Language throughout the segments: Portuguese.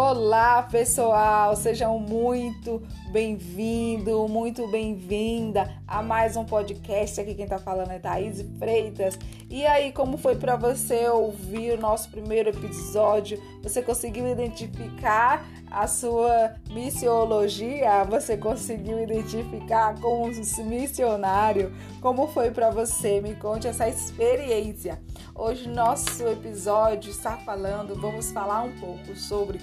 Olá, pessoal! Sejam muito bem-vindo, muito bem-vinda a mais um podcast. Aqui quem tá falando é Thaís Freitas. E aí, como foi para você ouvir o nosso primeiro episódio? Você conseguiu identificar a sua missiologia? Você conseguiu identificar com o missionário? Como foi para você? Me conte essa experiência. Hoje nosso episódio está falando, vamos falar um pouco sobre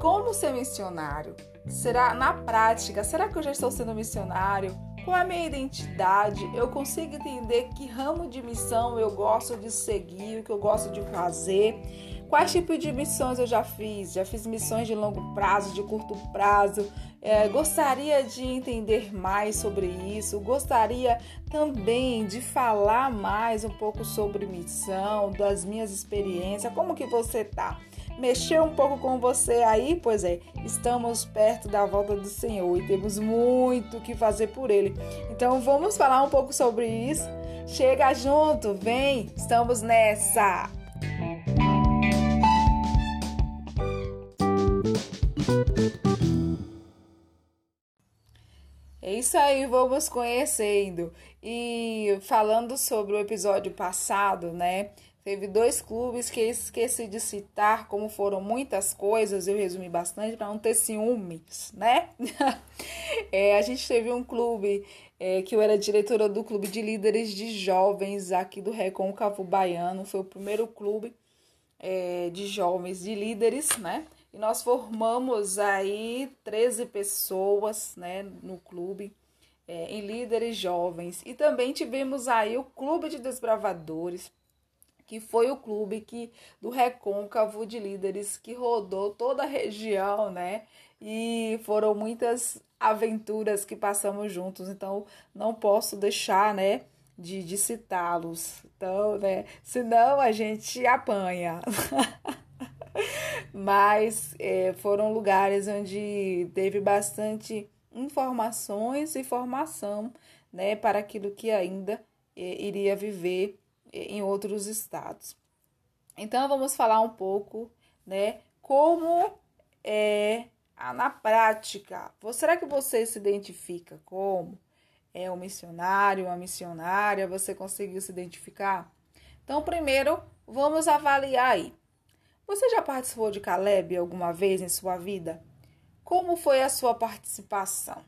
como ser missionário? Será na prática? Será que eu já estou sendo missionário? Qual é a minha identidade? Eu consigo entender que ramo de missão eu gosto de seguir, o que eu gosto de fazer? Quais tipos de missões eu já fiz? Já fiz missões de longo prazo, de curto prazo. É, gostaria de entender mais sobre isso. Gostaria também de falar mais um pouco sobre missão, das minhas experiências. Como que você tá? Mexeu um pouco com você aí? Pois é, estamos perto da volta do Senhor e temos muito que fazer por Ele. Então vamos falar um pouco sobre isso. Chega junto, vem, estamos nessa! É isso aí, vamos conhecendo. E falando sobre o episódio passado, né? Teve dois clubes que esqueci de citar, como foram muitas coisas, eu resumi bastante para não ter ciúmes, né? é, a gente teve um clube é, que eu era diretora do clube de líderes de jovens aqui do Recôncavo Baiano, foi o primeiro clube é, de jovens, de líderes, né? E nós formamos aí 13 pessoas, né, no clube. É, em líderes jovens e também tivemos aí o clube de desbravadores que foi o clube que do Recôncavo de Líderes que rodou toda a região, né? E foram muitas aventuras que passamos juntos, então não posso deixar, né, de, de citá-los. Então, né, senão a gente apanha. Mas é, foram lugares onde teve bastante informações e formação, né, para aquilo que ainda é, iria viver em outros estados. Então vamos falar um pouco, né, como é na prática. Será que você se identifica como é um missionário, uma missionária? Você conseguiu se identificar? Então, primeiro, vamos avaliar aí. Você já participou de Caleb alguma vez em sua vida? Como foi a sua participação?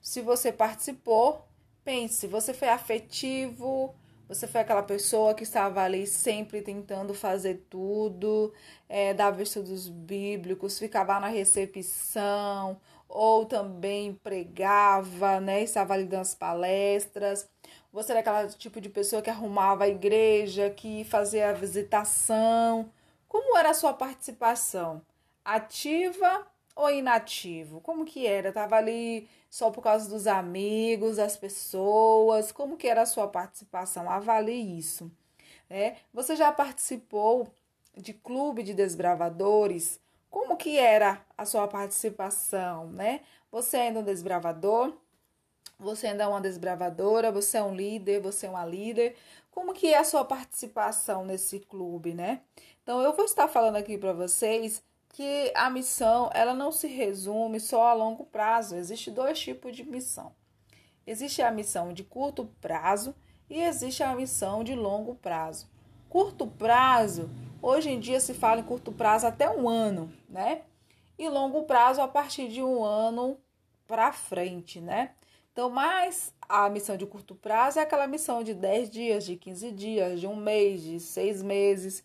Se você participou, pense, você foi afetivo, você foi aquela pessoa que estava ali sempre tentando fazer tudo, é, dava estudos bíblicos, ficava na recepção, ou também pregava, né? Estava ali dando as palestras. Você era aquela tipo de pessoa que arrumava a igreja, que fazia a visitação. Como era a sua participação? Ativa ou inativo? Como que era? Tava ali só por causa dos amigos, das pessoas? Como que era a sua participação? Avalie isso. Né? Você já participou de clube de desbravadores? Como que era a sua participação, né? Você ainda é um desbravador? Você ainda é uma desbravadora? Você é um líder? Você é uma líder? Como que é a sua participação nesse clube, né? Então eu vou estar falando aqui para vocês que a missão ela não se resume só a longo prazo. Existe dois tipos de missão. Existe a missão de curto prazo e existe a missão de longo prazo. Curto prazo, hoje em dia se fala em curto prazo até um ano, né? E longo prazo a partir de um ano para frente, né? Então, mais a missão de curto prazo é aquela missão de 10 dias, de 15 dias, de um mês, de seis meses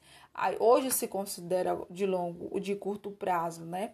hoje se considera de longo, de curto prazo, né?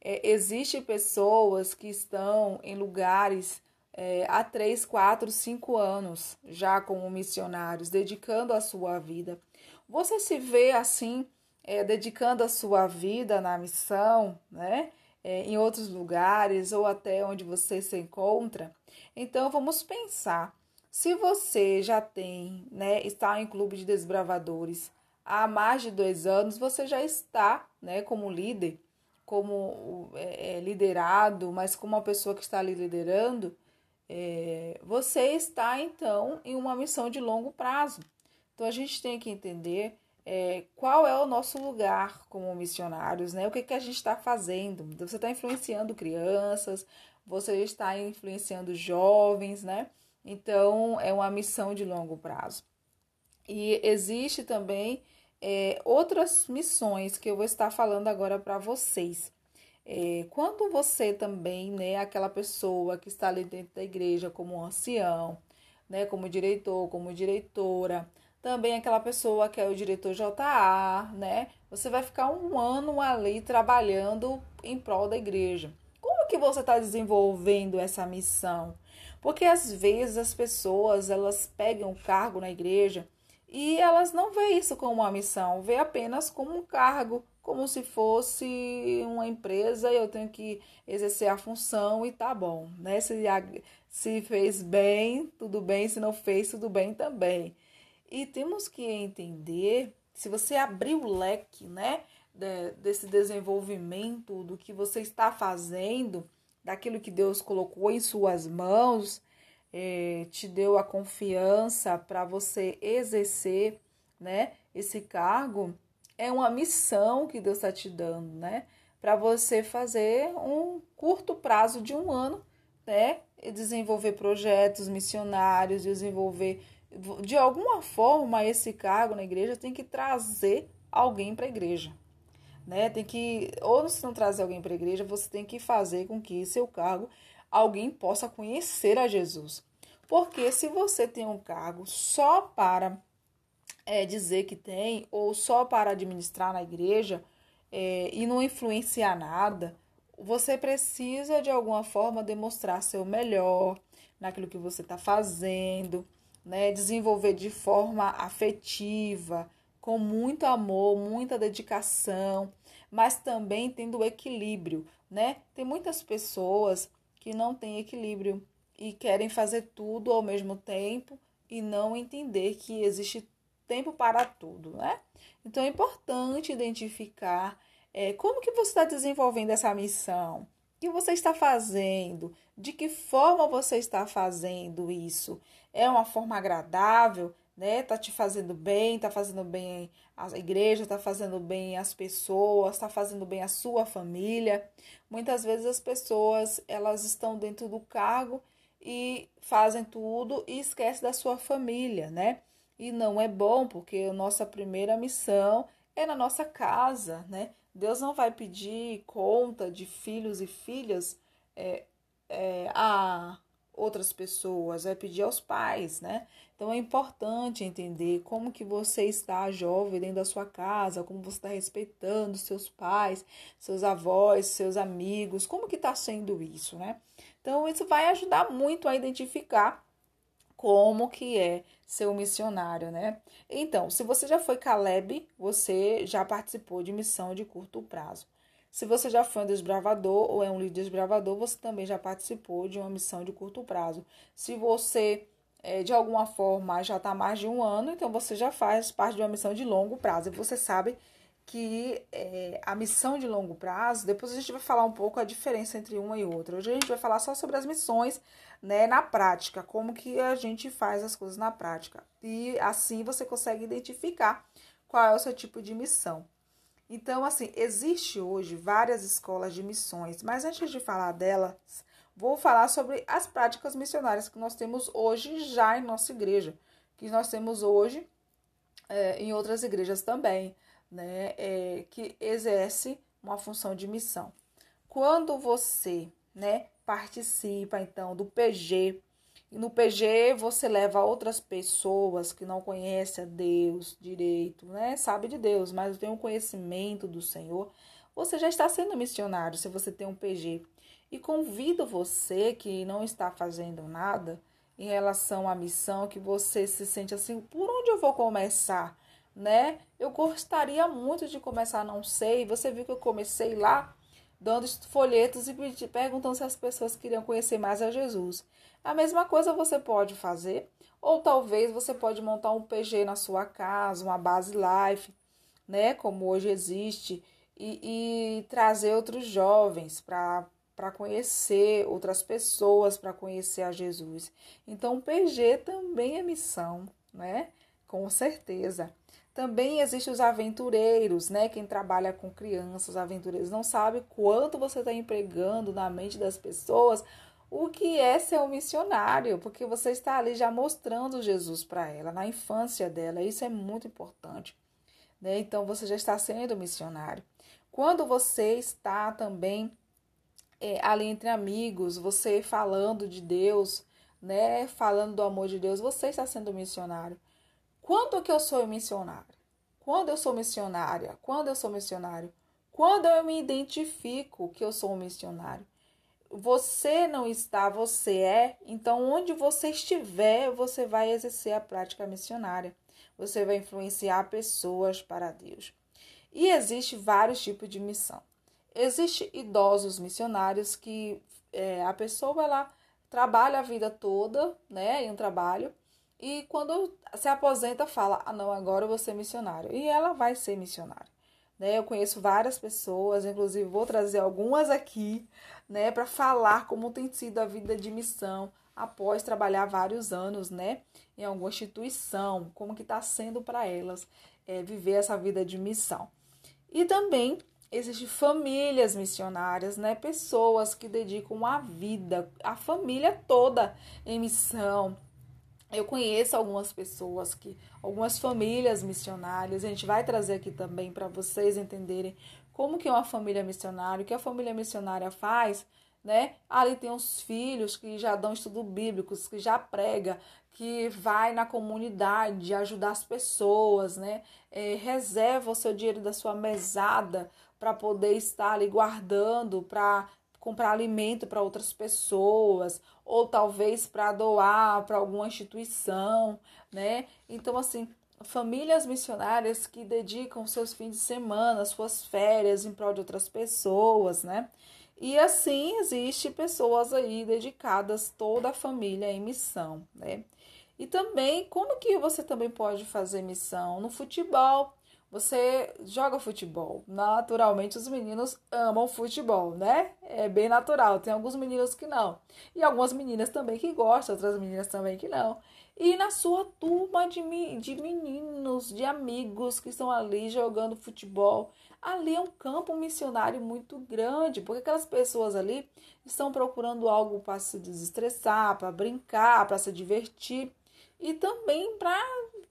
É, Existem pessoas que estão em lugares é, há 3, 4, 5 anos já como missionários, dedicando a sua vida. Você se vê assim, é, dedicando a sua vida na missão, né? É, em outros lugares ou até onde você se encontra. Então vamos pensar. Se você já tem, né, está em clube de desbravadores, há mais de dois anos, você já está né, como líder, como é, é, liderado, mas como uma pessoa que está ali liderando, é, você está então em uma missão de longo prazo. Então a gente tem que entender é, qual é o nosso lugar como missionários, né? O que, que a gente está fazendo? Você está influenciando crianças, você está influenciando jovens, né? Então, é uma missão de longo prazo. E existe também é, outras missões que eu vou estar falando agora para vocês. É, quando você também, né, aquela pessoa que está ali dentro da igreja como ancião, né, como diretor, como diretora, também aquela pessoa que é o diretor JA, né, você vai ficar um ano ali trabalhando em prol da igreja. Como que você está desenvolvendo essa missão? Porque às vezes as pessoas elas pegam um cargo na igreja e elas não veem isso como uma missão, vê apenas como um cargo, como se fosse uma empresa e eu tenho que exercer a função e tá bom, né? Se, se fez bem, tudo bem, se não fez, tudo bem também. E temos que entender, se você abrir o leque, né, desse desenvolvimento, do que você está fazendo, daquilo que Deus colocou em suas mãos, é, te deu a confiança para você exercer né, esse cargo, é uma missão que Deus está te dando, né? Para você fazer um curto prazo de um ano, né? E desenvolver projetos missionários, desenvolver. De alguma forma, esse cargo na igreja tem que trazer alguém para a igreja. Né? Tem que, ou se não trazer alguém para a igreja, você tem que fazer com que seu cargo alguém possa conhecer a Jesus. Porque se você tem um cargo só para é, dizer que tem, ou só para administrar na igreja é, e não influenciar nada, você precisa de alguma forma demonstrar seu melhor naquilo que você está fazendo, né? desenvolver de forma afetiva, com muito amor, muita dedicação, mas também tendo equilíbrio, né? Tem muitas pessoas que não têm equilíbrio e querem fazer tudo ao mesmo tempo e não entender que existe tempo para tudo, né? Então é importante identificar é, como que você está desenvolvendo essa missão, o que você está fazendo, de que forma você está fazendo isso. É uma forma agradável, né? Tá te fazendo bem, tá fazendo bem a igreja, tá fazendo bem as pessoas, tá fazendo bem a sua família. Muitas vezes as pessoas, elas estão dentro do cargo e fazem tudo e esquece da sua família, né? E não é bom, porque a nossa primeira missão é na nossa casa, né? Deus não vai pedir conta de filhos e filhas é, é, a outras pessoas, vai pedir aos pais, né? Então é importante entender como que você está jovem dentro da sua casa, como você está respeitando seus pais, seus avós, seus amigos, como que está sendo isso, né? Então isso vai ajudar muito a identificar como que é ser um missionário, né? Então, se você já foi Caleb, você já participou de missão de curto prazo. Se você já foi um desbravador ou é um líder desbravador, você também já participou de uma missão de curto prazo. Se você, é, de alguma forma, já está mais de um ano, então você já faz parte de uma missão de longo prazo. E você sabe que é, a missão de longo prazo, depois a gente vai falar um pouco a diferença entre uma e outra. Hoje a gente vai falar só sobre as missões né, na prática, como que a gente faz as coisas na prática. E assim você consegue identificar qual é o seu tipo de missão. Então, assim, existe hoje várias escolas de missões, mas antes de falar delas, vou falar sobre as práticas missionárias que nós temos hoje já em nossa igreja, que nós temos hoje é, em outras igrejas também, né, é, que exerce uma função de missão. Quando você, né, participa então do PG, e no PG você leva outras pessoas que não conhecem a Deus direito, né? Sabe de Deus, mas tem um conhecimento do Senhor. Você já está sendo missionário se você tem um PG. E convido você que não está fazendo nada em relação à missão, que você se sente assim, por onde eu vou começar? Né? Eu gostaria muito de começar, não sei. Você viu que eu comecei lá dando folhetos e perguntando se as pessoas queriam conhecer mais a Jesus. A mesma coisa você pode fazer, ou talvez você pode montar um PG na sua casa, uma base life, né, como hoje existe, e, e trazer outros jovens para para conhecer outras pessoas, para conhecer a Jesus. Então, o PG também é missão, né? Com certeza. Também existem os aventureiros, né? Quem trabalha com crianças, aventureiros, não sabe quanto você está empregando na mente das pessoas o que é ser um missionário, porque você está ali já mostrando Jesus para ela, na infância dela. Isso é muito importante. Né? Então você já está sendo missionário. Quando você está também é, ali entre amigos, você falando de Deus, né? Falando do amor de Deus, você está sendo missionário. Quando que eu sou missionário? Quando eu sou missionária? Quando eu sou missionário? Quando eu me identifico que eu sou um missionário? Você não está, você é. Então, onde você estiver, você vai exercer a prática missionária. Você vai influenciar pessoas para Deus. E existe vários tipos de missão. Existem idosos missionários que é, a pessoa ela trabalha a vida toda, né, em um trabalho, e quando se aposenta fala, ah não, agora eu vou ser missionário. E ela vai ser missionária. Né? Eu conheço várias pessoas, inclusive vou trazer algumas aqui, né, para falar como tem sido a vida de missão após trabalhar vários anos, né, em alguma instituição, como que está sendo para elas é, viver essa vida de missão. E também existem famílias missionárias, né? Pessoas que dedicam a vida, a família toda em missão. Eu conheço algumas pessoas que, algumas famílias missionárias, a gente vai trazer aqui também para vocês entenderem como que uma família missionária, o que a família missionária faz, né? Ali tem os filhos que já dão estudo bíblicos, que já prega, que vai na comunidade ajudar as pessoas, né? É, reserva o seu dinheiro da sua mesada para poder estar ali guardando para comprar alimento para outras pessoas ou talvez para doar para alguma instituição, né? Então assim, famílias missionárias que dedicam seus fins de semana, suas férias em prol de outras pessoas, né? E assim existe pessoas aí dedicadas toda a família em missão, né? E também como que você também pode fazer missão no futebol? Você joga futebol. Naturalmente, os meninos amam futebol, né? É bem natural. Tem alguns meninos que não. E algumas meninas também que gostam, outras meninas também que não. E na sua turma de, de meninos, de amigos que estão ali jogando futebol, ali é um campo missionário muito grande, porque aquelas pessoas ali estão procurando algo para se desestressar, para brincar, para se divertir e também para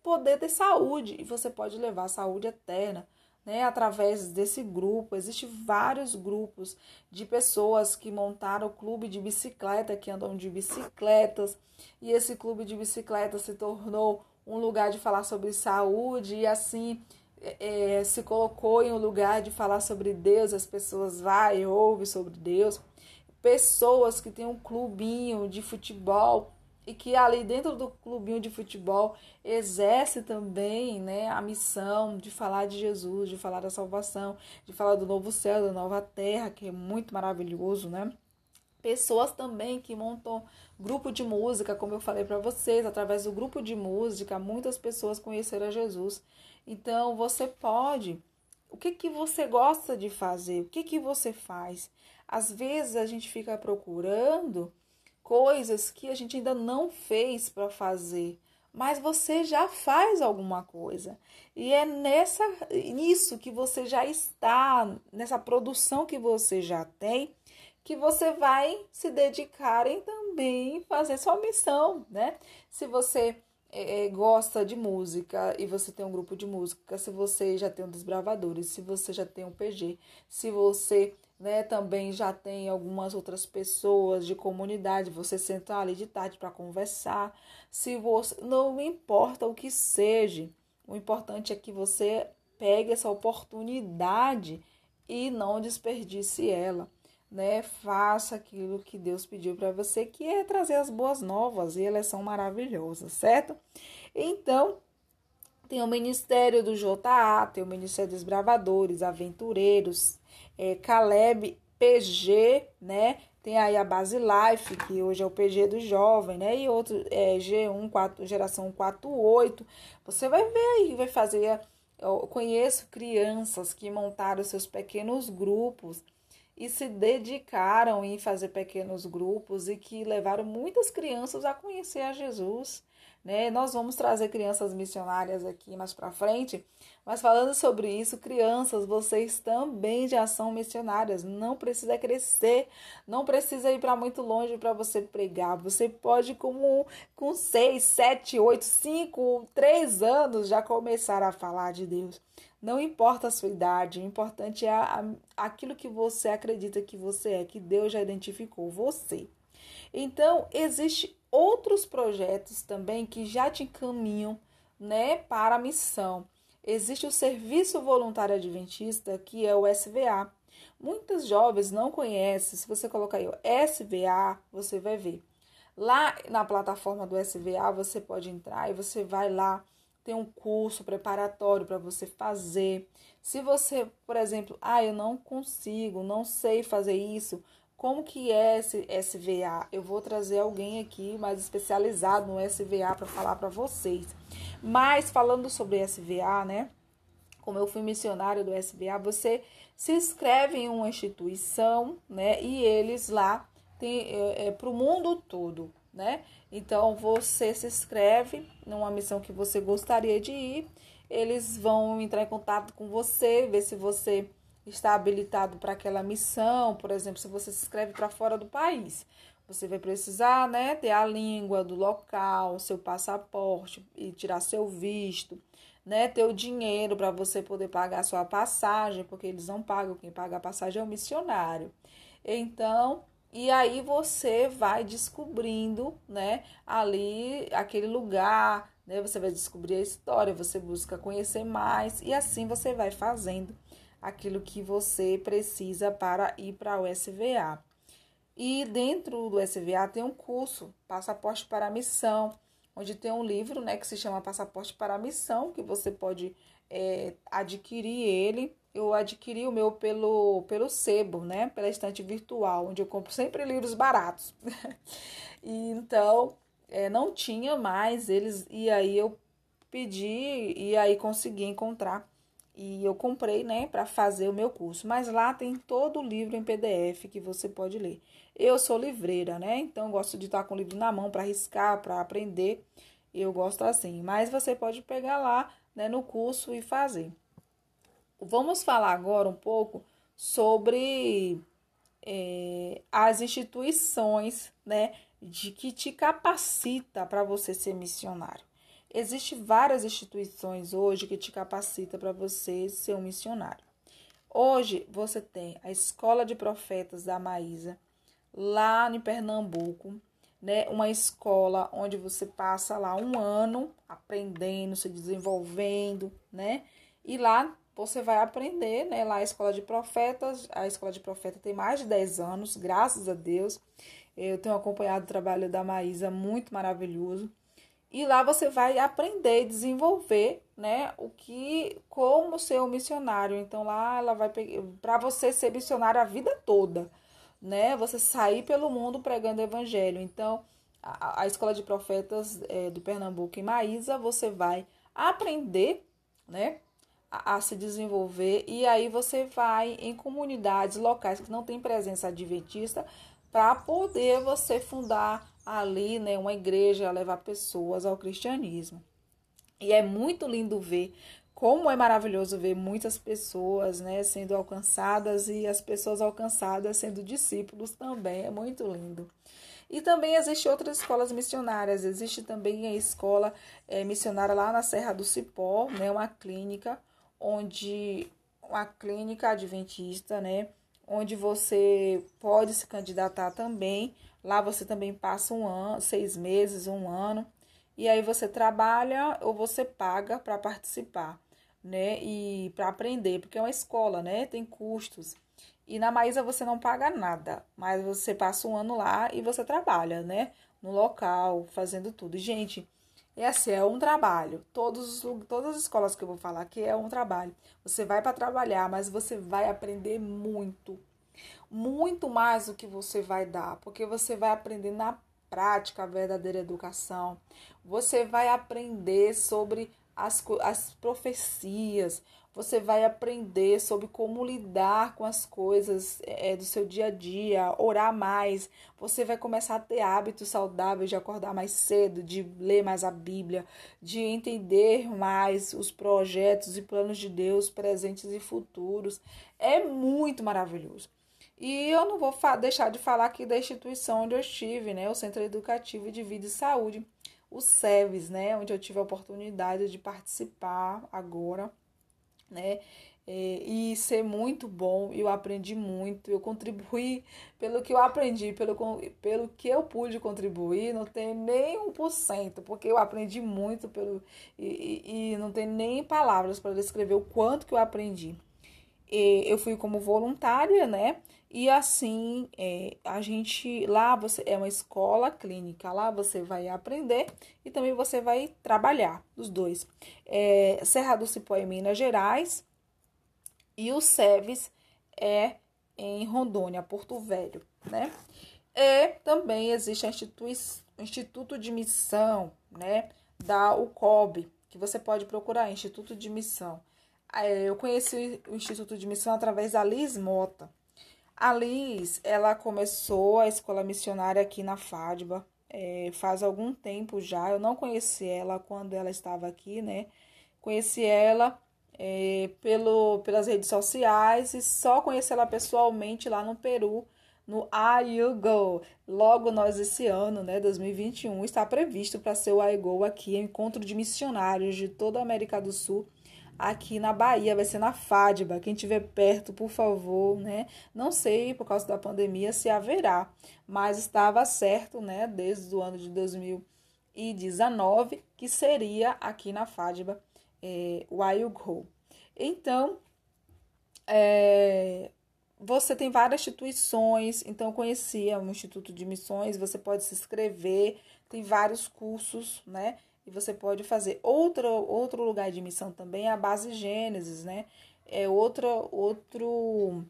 poder ter saúde e você pode levar saúde eterna. Né, através desse grupo, existem vários grupos de pessoas que montaram o clube de bicicleta, que andam de bicicletas, e esse clube de bicicleta se tornou um lugar de falar sobre saúde, e assim é, é se colocou em um lugar de falar sobre Deus, as pessoas vai e ouvem sobre Deus. Pessoas que têm um clubinho de futebol e que ali dentro do clubinho de futebol exerce também né, a missão de falar de Jesus, de falar da salvação, de falar do novo céu, da nova terra, que é muito maravilhoso, né? Pessoas também que montam grupo de música, como eu falei para vocês, através do grupo de música, muitas pessoas conheceram Jesus. Então, você pode. O que, que você gosta de fazer? O que, que você faz? Às vezes a gente fica procurando coisas que a gente ainda não fez para fazer, mas você já faz alguma coisa. E é nessa nisso que você já está, nessa produção que você já tem, que você vai se dedicar em também fazer sua missão, né? Se você é, gosta de música e você tem um grupo de música, se você já tem um desbravadores, se você já tem um PG, se você né, também já tem algumas outras pessoas de comunidade, você senta ali de tarde para conversar. Se você não importa o que seja, o importante é que você pegue essa oportunidade e não desperdice ela, né? Faça aquilo que Deus pediu para você, que é trazer as boas novas, e elas são maravilhosas, certo? Então, tem o Ministério do JA, tem o Ministério dos Bravadores, Aventureiros, é, Caleb PG, né? Tem aí a Base Life, que hoje é o PG do jovem, né? E outro é, G1, 4, geração 48. Você vai ver aí, vai fazer. Eu conheço crianças que montaram seus pequenos grupos e se dedicaram em fazer pequenos grupos e que levaram muitas crianças a conhecer a Jesus. Né? Nós vamos trazer crianças missionárias aqui mais para frente, mas falando sobre isso, crianças, vocês também já são missionárias. Não precisa crescer, não precisa ir para muito longe para você pregar. Você pode, como com seis, sete, oito, cinco, três anos, já começar a falar de Deus. Não importa a sua idade, o importante é a, a, aquilo que você acredita que você é, que Deus já identificou você. Então, existe outros projetos também que já te encaminham, né, para a missão. Existe o Serviço Voluntário Adventista, que é o SVA. Muitos jovens não conhecem. Se você colocar aí o SVA, você vai ver. Lá na plataforma do SVA, você pode entrar e você vai lá tem um curso preparatório para você fazer. Se você, por exemplo, ah, eu não consigo, não sei fazer isso, como que é esse SVA? Eu vou trazer alguém aqui mais especializado no SVA para falar para vocês. Mas falando sobre SVA, né? Como eu fui missionário do SVA, você se inscreve em uma instituição, né? E eles lá tem é, é para o mundo todo, né? Então você se inscreve numa missão que você gostaria de ir, eles vão entrar em contato com você, ver se você está habilitado para aquela missão, por exemplo, se você se inscreve para fora do país. Você vai precisar, né, ter a língua do local, seu passaporte e tirar seu visto, né, ter o dinheiro para você poder pagar a sua passagem, porque eles não pagam, quem paga a passagem é o missionário. Então, e aí você vai descobrindo, né, ali aquele lugar, né? Você vai descobrir a história, você busca conhecer mais e assim você vai fazendo aquilo que você precisa para ir para o SVA. E dentro do SVA tem um curso, Passaporte para a Missão, onde tem um livro, né, que se chama Passaporte para a Missão, que você pode é, adquirir ele eu adquiri o meu pelo, pelo sebo, né? Pela estante virtual, onde eu compro sempre livros baratos. e então, é, não tinha mais eles, e aí eu pedi, e aí consegui encontrar. E eu comprei, né, para fazer o meu curso. Mas lá tem todo o livro em PDF que você pode ler. Eu sou livreira, né? Então gosto de estar com o livro na mão para riscar, para aprender. Eu gosto assim. Mas você pode pegar lá, né, no curso e fazer. Vamos falar agora um pouco sobre é, as instituições, né, de que te capacita para você ser missionário. Existem várias instituições hoje que te capacita para você ser um missionário. Hoje você tem a Escola de Profetas da Maísa, lá em Pernambuco, né? Uma escola onde você passa lá um ano aprendendo, se desenvolvendo, né? E lá você vai aprender, né? Lá a Escola de Profetas, a Escola de Profeta tem mais de 10 anos, graças a Deus. Eu tenho acompanhado o trabalho da Maísa, muito maravilhoso. E lá você vai aprender e desenvolver, né, o que como ser um missionário. Então lá ela vai para você ser missionário a vida toda, né? Você sair pelo mundo pregando evangelho. Então, a, a Escola de Profetas é, do Pernambuco em Maísa, você vai aprender, né, a, se desenvolver e aí você vai em comunidades locais que não tem presença adventista para poder você fundar ali, né, uma igreja, levar pessoas ao cristianismo. E é muito lindo ver como é maravilhoso ver muitas pessoas, né, sendo alcançadas e as pessoas alcançadas sendo discípulos também. É muito lindo. E também existem outras escolas missionárias. Existe também a escola é, missionária lá na Serra do Cipó, né, uma clínica onde uma clínica adventista, né? Onde você pode se candidatar também. Lá você também passa um ano, seis meses, um ano, e aí você trabalha ou você paga para participar, né? E para aprender, porque é uma escola, né? Tem custos. E na Maísa você não paga nada, mas você passa um ano lá e você trabalha, né? No local, fazendo tudo. Gente, assim, é um trabalho. Todos, todas as escolas que eu vou falar aqui é um trabalho. Você vai para trabalhar, mas você vai aprender muito. Muito mais do que você vai dar, porque você vai aprender na prática a verdadeira educação. Você vai aprender sobre as, as profecias, você vai aprender sobre como lidar com as coisas é, do seu dia a dia, orar mais. Você vai começar a ter hábitos saudáveis de acordar mais cedo, de ler mais a Bíblia, de entender mais os projetos e planos de Deus presentes e futuros. É muito maravilhoso. E eu não vou deixar de falar aqui da instituição onde eu estive, né? O Centro Educativo de Vida e Saúde, o SEVES, né? Onde eu tive a oportunidade de participar agora né? É, e ser muito bom, eu aprendi muito, eu contribuí pelo que eu aprendi, pelo, pelo que eu pude contribuir, não tem nem um por cento, porque eu aprendi muito pelo, e, e não tem nem palavras para descrever o quanto que eu aprendi. Eu fui como voluntária, né? E assim, é, a gente lá você é uma escola clínica, lá você vai aprender e também você vai trabalhar, os dois. É, Serra do Cipó em Minas Gerais e o SEVES é em Rondônia, Porto Velho, né? E também existe o Instituto de Missão, né? Da UCOB, que você pode procurar, Instituto de Missão. É, eu conheci o Instituto de Missão através da Liz Mota. A Liz, ela começou a escola missionária aqui na Fádiba é, faz algum tempo já. Eu não conheci ela quando ela estava aqui, né? Conheci ela é, pelo, pelas redes sociais e só conheci ela pessoalmente lá no Peru, no IUGO. Logo nós esse ano, né, 2021, está previsto para ser o IUGO aqui, encontro de missionários de toda a América do Sul aqui na Bahia, vai ser na Fádiba. Quem estiver perto, por favor, né? Não sei por causa da pandemia se haverá, mas estava certo, né, desde o ano de 2019, que seria aqui na Fádiba é, Wild Go. Então, é, você tem várias instituições, então eu conhecia o Instituto de Missões, você pode se inscrever, tem vários cursos, né? E você pode fazer outro, outro lugar de missão também, a base Gênesis, né? É outra, outro.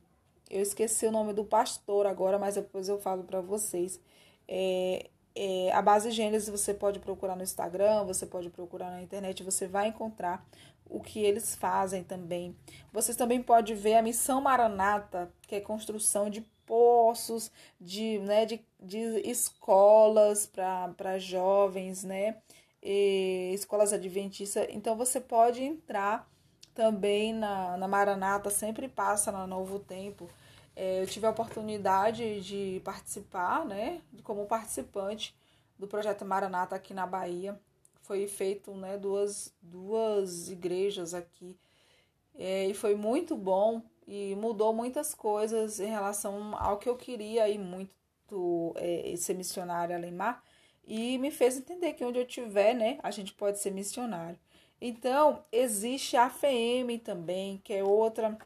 Eu esqueci o nome do pastor agora, mas depois eu falo para vocês. É, é, a base Gênesis você pode procurar no Instagram, você pode procurar na internet, você vai encontrar o que eles fazem também. Vocês também podem ver a missão Maranata, que é construção de poços, de, né, de, de escolas para jovens, né? Escolas adventistas. Então você pode entrar também na, na Maranata, sempre passa na Novo Tempo. É, eu tive a oportunidade de participar, né, como participante do projeto Maranata aqui na Bahia. Foi feito, né, duas, duas igrejas aqui. É, e foi muito bom e mudou muitas coisas em relação ao que eu queria ir muito é, ser missionária além mar e me fez entender que onde eu estiver, né, a gente pode ser missionário. Então, existe a AFM também, que é outra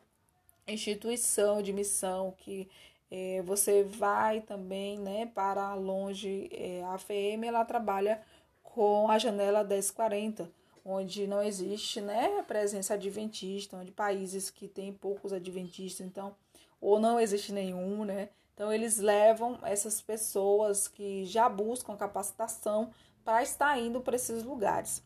instituição de missão que é, você vai também né, para longe. É, a AFM ela trabalha com a janela 1040, onde não existe né, presença adventista, onde países que têm poucos adventistas, então, ou não existe nenhum, né? Então, eles levam essas pessoas que já buscam capacitação para estar indo para esses lugares.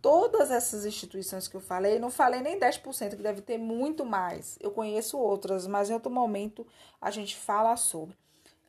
Todas essas instituições que eu falei, não falei nem 10%, que deve ter muito mais. Eu conheço outras, mas em outro momento a gente fala sobre.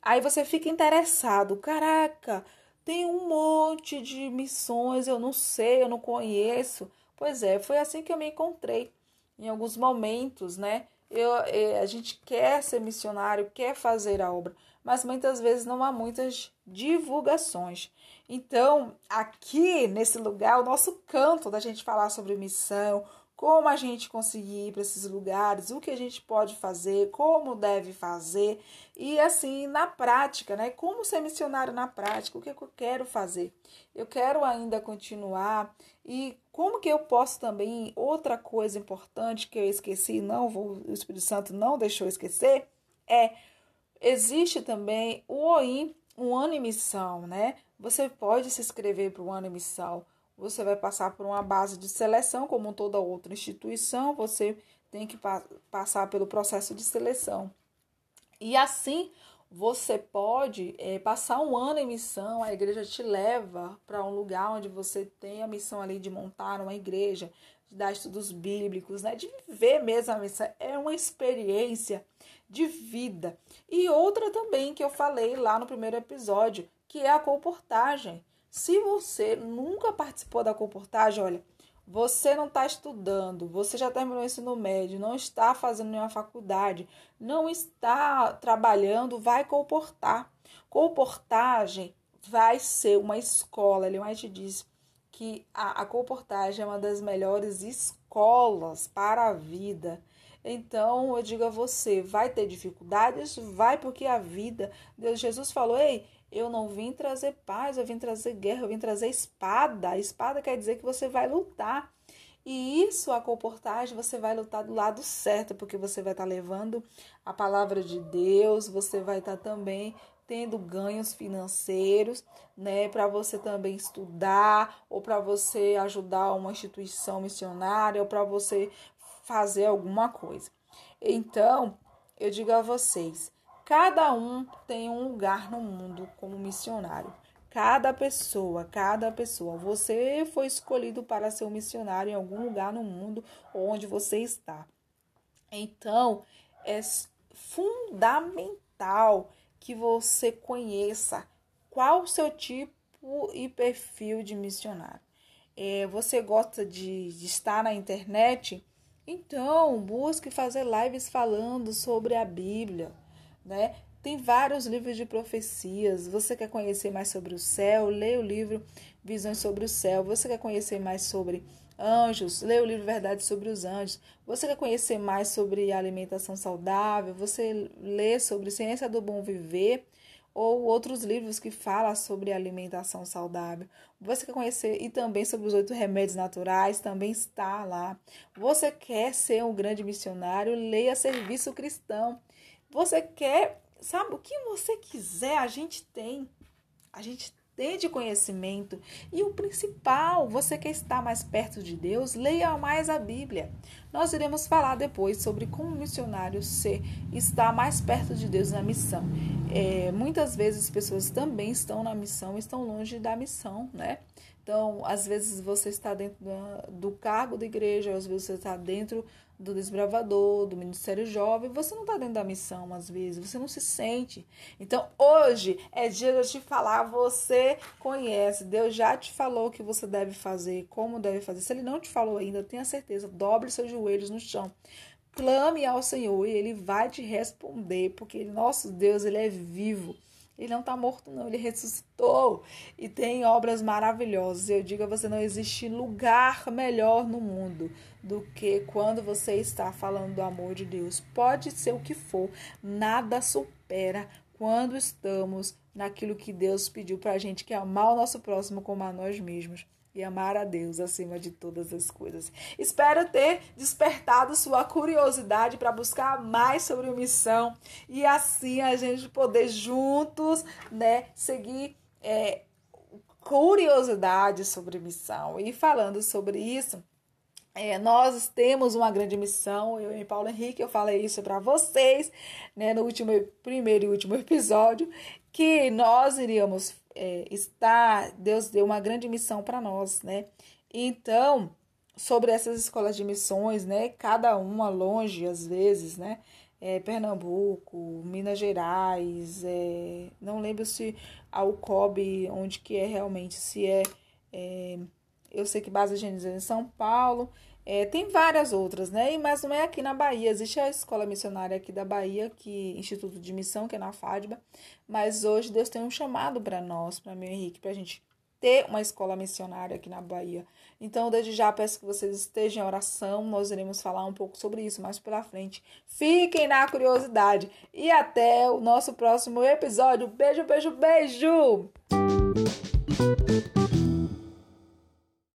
Aí você fica interessado, caraca, tem um monte de missões, eu não sei, eu não conheço. Pois é, foi assim que eu me encontrei em alguns momentos, né? Eu, é, a gente quer ser missionário, quer fazer a obra, mas muitas vezes não há muitas divulgações. Então, aqui nesse lugar, o nosso canto da gente falar sobre missão, como a gente conseguir ir para esses lugares, o que a gente pode fazer, como deve fazer, e assim, na prática, né? Como ser missionário na prática, o que, eu quero fazer? Eu quero ainda continuar, e como que eu posso também, outra coisa importante que eu esqueci, não vou, o Espírito Santo não deixou esquecer, é, existe também o OIM, um ano em missão, né? Você pode se inscrever para o ano em missão, você vai passar por uma base de seleção, como toda outra instituição, você tem que pa passar pelo processo de seleção. E assim, Você pode é, passar um ano em missão, a igreja te leva para um lugar onde você tem a missão ali de montar uma igreja, de dar estudos bíblicos, né? de viver mesmo a missão. É uma experiência de vida. E outra também que eu falei lá no primeiro episódio, que é a comportagem. Se você nunca participou da comportagem, olha, você não está estudando, você já terminou o ensino médio, não está fazendo nenhuma faculdade, não está trabalhando, vai comportar. Comportagem vai ser uma escola. Ele mais te diz que a, a comportagem é uma das melhores escolas para a vida. Então eu digo a você, vai ter dificuldades? Vai, porque a vida, Deus Jesus falou, ei, eu não vim trazer paz, eu vim trazer guerra, eu vim trazer espada. A espada quer dizer que você vai lutar. E isso, a comportagem, você vai lutar do lado certo, porque você vai estar tá levando a palavra de Deus, você vai estar tá também tendo ganhos financeiros, né, para você também estudar ou para você ajudar uma instituição missionária ou para você fazer alguma coisa. Então, eu digo a vocês, Cada um tem um lugar no mundo como missionário. Cada pessoa, cada pessoa. Você foi escolhido para ser um missionário em algum lugar no mundo onde você está. Então, é fundamental que você conheça qual o seu tipo e perfil de missionário. É, você gosta de, de estar na internet? Então, busque fazer lives falando sobre a Bíblia né? Tem vários livros de profecias. Você quer conhecer mais sobre o céu? Leia o livro Visões sobre o Céu. Você quer conhecer mais sobre anjos? Leia o livro Verdade sobre os Anjos. Você quer conhecer mais sobre alimentação saudável? Você lê sobre Ciência do Bom Viver? ou outros livros que falam sobre alimentação saudável. Você quer conhecer e também sobre os oito remédios naturais, também está lá. Você quer ser um grande missionário, leia Serviço Cristão. Você quer, sabe, o que você quiser, a gente tem. A gente tem de conhecimento. E o principal, você quer estar mais perto de Deus, leia mais a Bíblia. Nós iremos falar depois sobre como o missionário ser, estar mais perto de Deus na missão. É, muitas vezes pessoas também estão na missão, estão longe da missão, né? Então, às vezes você está dentro do cargo da igreja, às vezes você está dentro do desbravador, do Ministério Jovem, você não está dentro da missão, às vezes, você não se sente. Então, hoje é dia de te falar, você conhece, Deus já te falou o que você deve fazer, como deve fazer. Se Ele não te falou ainda, tenha certeza, dobre seus joelhos no chão. Clame ao Senhor e Ele vai te responder, porque nosso Deus, Ele é vivo. Ele não está morto, não, ele ressuscitou e tem obras maravilhosas. Eu digo a você: não existe lugar melhor no mundo do que quando você está falando do amor de Deus. Pode ser o que for, nada supera quando estamos naquilo que Deus pediu para a gente, que é amar o nosso próximo como a nós mesmos e amar a Deus acima de todas as coisas. Espero ter despertado sua curiosidade para buscar mais sobre missão e assim a gente poder juntos, né, seguir é, curiosidade sobre missão. E falando sobre isso, é, nós temos uma grande missão, eu e Paulo Henrique, eu falei isso para vocês, né, no último, primeiro e último episódio, que nós iríamos é, estar, Deus deu uma grande missão para nós, né? Então, sobre essas escolas de missões, né? Cada uma longe, às vezes, né? É, Pernambuco, Minas Gerais, é, não lembro se Alcobe, onde que é realmente, se é, é eu sei que base de em São Paulo, é, tem várias outras, né? Mas não é aqui na Bahia. Existe a escola missionária aqui da Bahia, que Instituto de Missão, que é na FADBA. Mas hoje Deus tem um chamado para nós, para mim Henrique, para a gente ter uma escola missionária aqui na Bahia. Então, desde já peço que vocês estejam em oração. Nós iremos falar um pouco sobre isso mais pela frente. Fiquem na curiosidade e até o nosso próximo episódio. Beijo, beijo, beijo!